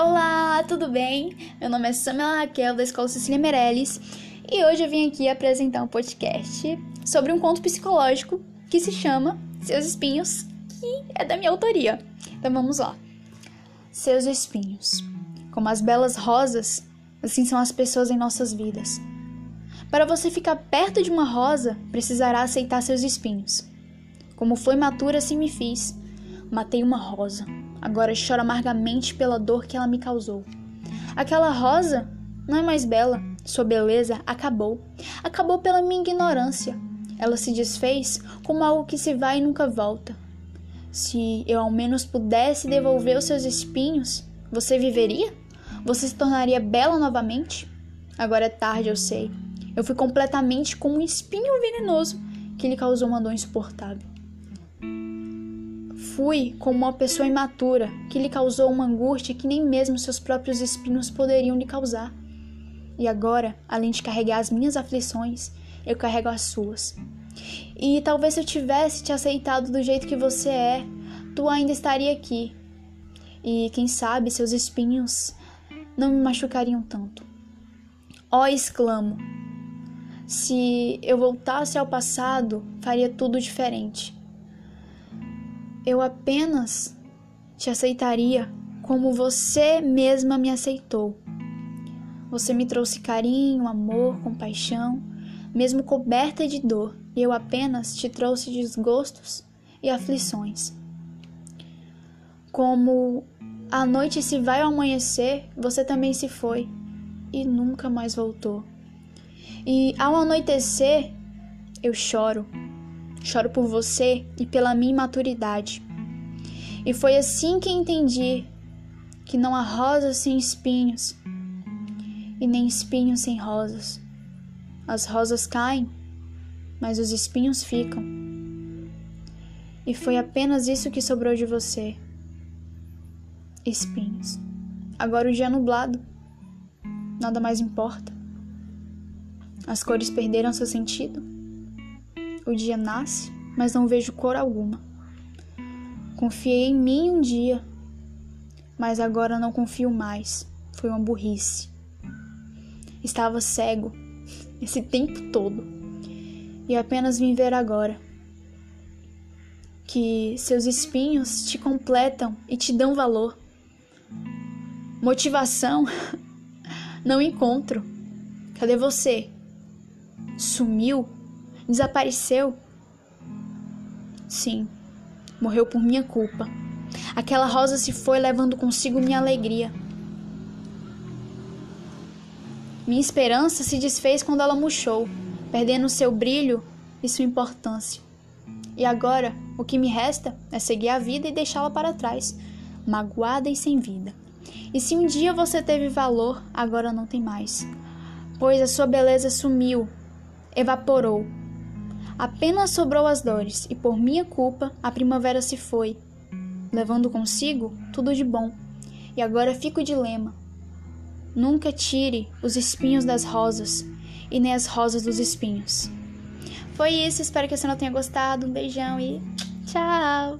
Olá, tudo bem? Meu nome é Samela Raquel, da Escola Cecília Meirelles, e hoje eu vim aqui apresentar um podcast sobre um conto psicológico que se chama Seus Espinhos, que é da minha autoria. Então vamos lá. Seus espinhos. Como as belas rosas, assim são as pessoas em nossas vidas. Para você ficar perto de uma rosa, precisará aceitar seus espinhos. Como foi matura, assim me fiz. Matei uma rosa. Agora choro amargamente pela dor que ela me causou. Aquela rosa não é mais bela. Sua beleza acabou. Acabou pela minha ignorância. Ela se desfez como algo que se vai e nunca volta. Se eu ao menos pudesse devolver os seus espinhos, você viveria? Você se tornaria bela novamente? Agora é tarde, eu sei. Eu fui completamente como um espinho venenoso que lhe causou uma dor insuportável fui como uma pessoa imatura que lhe causou uma angústia que nem mesmo seus próprios espinhos poderiam lhe causar. E agora, além de carregar as minhas aflições, eu carrego as suas. E talvez se eu tivesse te aceitado do jeito que você é, tu ainda estaria aqui. E quem sabe seus espinhos não me machucariam tanto. Ó, oh, exclamo. Se eu voltasse ao passado, faria tudo diferente eu apenas te aceitaria como você mesma me aceitou. Você me trouxe carinho, amor, compaixão, mesmo coberta de dor, e eu apenas te trouxe desgostos e aflições. Como a noite se vai ao amanhecer, você também se foi e nunca mais voltou. E ao anoitecer, eu choro Choro por você e pela minha imaturidade. E foi assim que entendi que não há rosas sem espinhos e nem espinhos sem rosas. As rosas caem, mas os espinhos ficam. E foi apenas isso que sobrou de você: espinhos. Agora o dia é nublado, nada mais importa. As cores perderam seu sentido o dia nasce, mas não vejo cor alguma. Confiei em mim um dia, mas agora não confio mais. Foi uma burrice. Estava cego esse tempo todo e apenas vim ver agora que seus espinhos te completam e te dão valor. Motivação não encontro. Cadê você? Sumiu? Desapareceu? Sim, morreu por minha culpa. Aquela rosa se foi levando consigo minha alegria. Minha esperança se desfez quando ela murchou, perdendo seu brilho e sua importância. E agora, o que me resta é seguir a vida e deixá-la para trás, magoada e sem vida. E se um dia você teve valor, agora não tem mais, pois a sua beleza sumiu, evaporou Apenas sobrou as dores, e por minha culpa a primavera se foi, levando consigo tudo de bom. E agora fico o dilema. Nunca tire os espinhos das rosas, e nem as rosas dos espinhos. Foi isso, espero que você não tenha gostado. Um beijão e tchau!